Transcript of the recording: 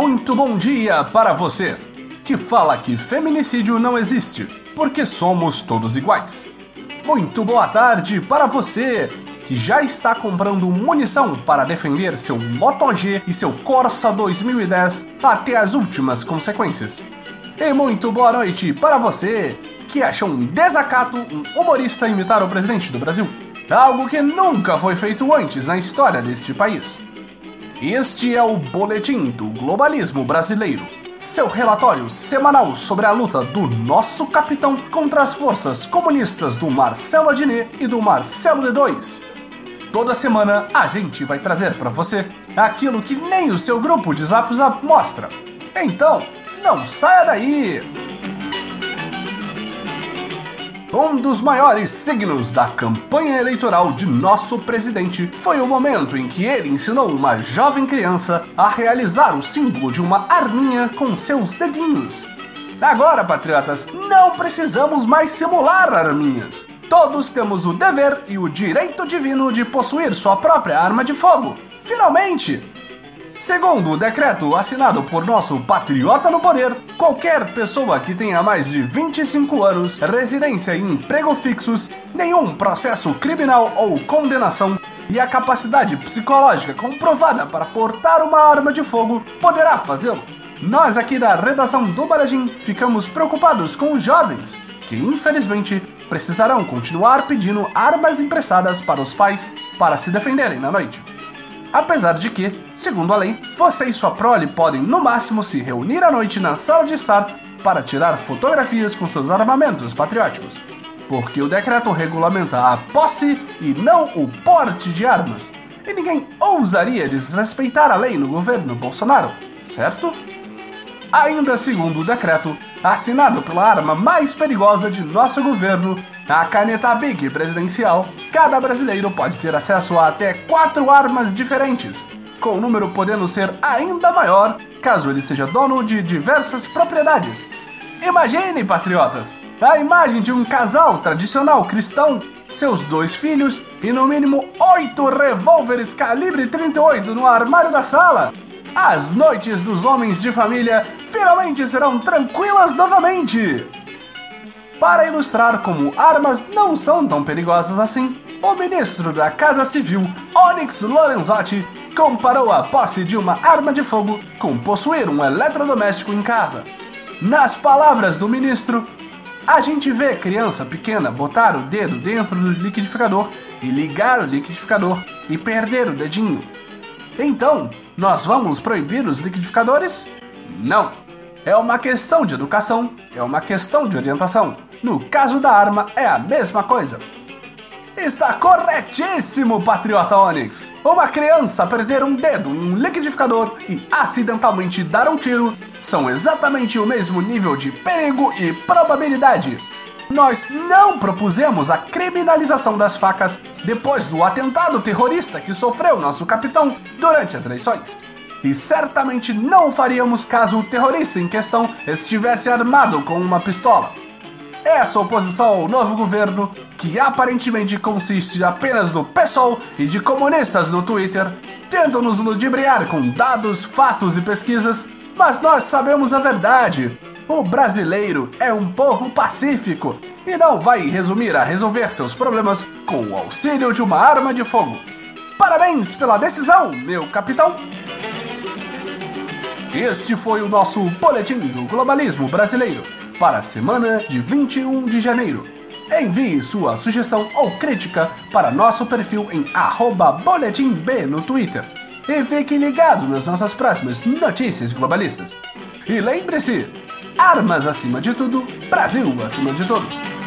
Muito bom dia para você que fala que feminicídio não existe, porque somos todos iguais. Muito boa tarde para você que já está comprando munição para defender seu Moto G e seu Corsa 2010 até as últimas consequências. E muito boa noite para você que acha um desacato um humorista imitar o presidente do Brasil. Algo que nunca foi feito antes na história deste país. Este é o Boletim do Globalismo Brasileiro, seu relatório semanal sobre a luta do nosso capitão contra as forças comunistas do Marcelo Adnet e do Marcelo D2. Toda semana a gente vai trazer para você aquilo que nem o seu grupo de Zap Zap mostra. Então, não saia daí! Um dos maiores signos da campanha eleitoral de nosso presidente foi o momento em que ele ensinou uma jovem criança a realizar o símbolo de uma arminha com seus dedinhos. Agora, patriotas, não precisamos mais simular arminhas. Todos temos o dever e o direito divino de possuir sua própria arma de fogo. Finalmente! Segundo o decreto assinado por nosso patriota no poder, qualquer pessoa que tenha mais de 25 anos, residência e emprego fixos, nenhum processo criminal ou condenação e a capacidade psicológica comprovada para portar uma arma de fogo poderá fazê-lo. Nós aqui da redação do Baradim ficamos preocupados com os jovens, que infelizmente precisarão continuar pedindo armas emprestadas para os pais para se defenderem na noite. Apesar de que, segundo a lei, você e sua prole podem no máximo se reunir à noite na sala de estar para tirar fotografias com seus armamentos patrióticos, porque o decreto regulamenta a posse e não o porte de armas, e ninguém ousaria desrespeitar a lei no governo Bolsonaro, certo? Ainda segundo o decreto, assinado pela arma mais perigosa de nosso governo, a caneta Big presidencial, cada brasileiro pode ter acesso a até quatro armas diferentes, com o número podendo ser ainda maior caso ele seja dono de diversas propriedades. Imagine, patriotas, a imagem de um casal tradicional cristão, seus dois filhos e no mínimo oito revólveres calibre 38 no armário da sala. As noites dos homens de família finalmente serão tranquilas novamente! Para ilustrar como armas não são tão perigosas assim, o ministro da Casa Civil, Onyx Lorenzotti, comparou a posse de uma arma de fogo com possuir um eletrodoméstico em casa. Nas palavras do ministro, a gente vê criança pequena botar o dedo dentro do liquidificador e ligar o liquidificador e perder o dedinho. Então, nós vamos proibir os liquidificadores? Não. É uma questão de educação, é uma questão de orientação. No caso da arma, é a mesma coisa. Está corretíssimo, Patriota Onyx! Uma criança perder um dedo em um liquidificador e acidentalmente dar um tiro são exatamente o mesmo nível de perigo e probabilidade. Nós não propusemos a criminalização das facas depois do atentado terrorista que sofreu nosso capitão durante as eleições. E certamente não faríamos caso o terrorista em questão estivesse armado com uma pistola. Essa oposição ao novo governo, que aparentemente consiste apenas do PSOL e de comunistas no Twitter, tentam nos ludibriar com dados, fatos e pesquisas, mas nós sabemos a verdade. O brasileiro é um povo pacífico e não vai resumir a resolver seus problemas com o auxílio de uma arma de fogo. Parabéns pela decisão, meu capitão! Este foi o nosso Boletim do Globalismo Brasileiro para a semana de 21 de janeiro. Envie sua sugestão ou crítica para nosso perfil em boletimb no Twitter. E fique ligado nas nossas próximas notícias globalistas. E lembre-se, armas acima de tudo, Brasil acima de todos.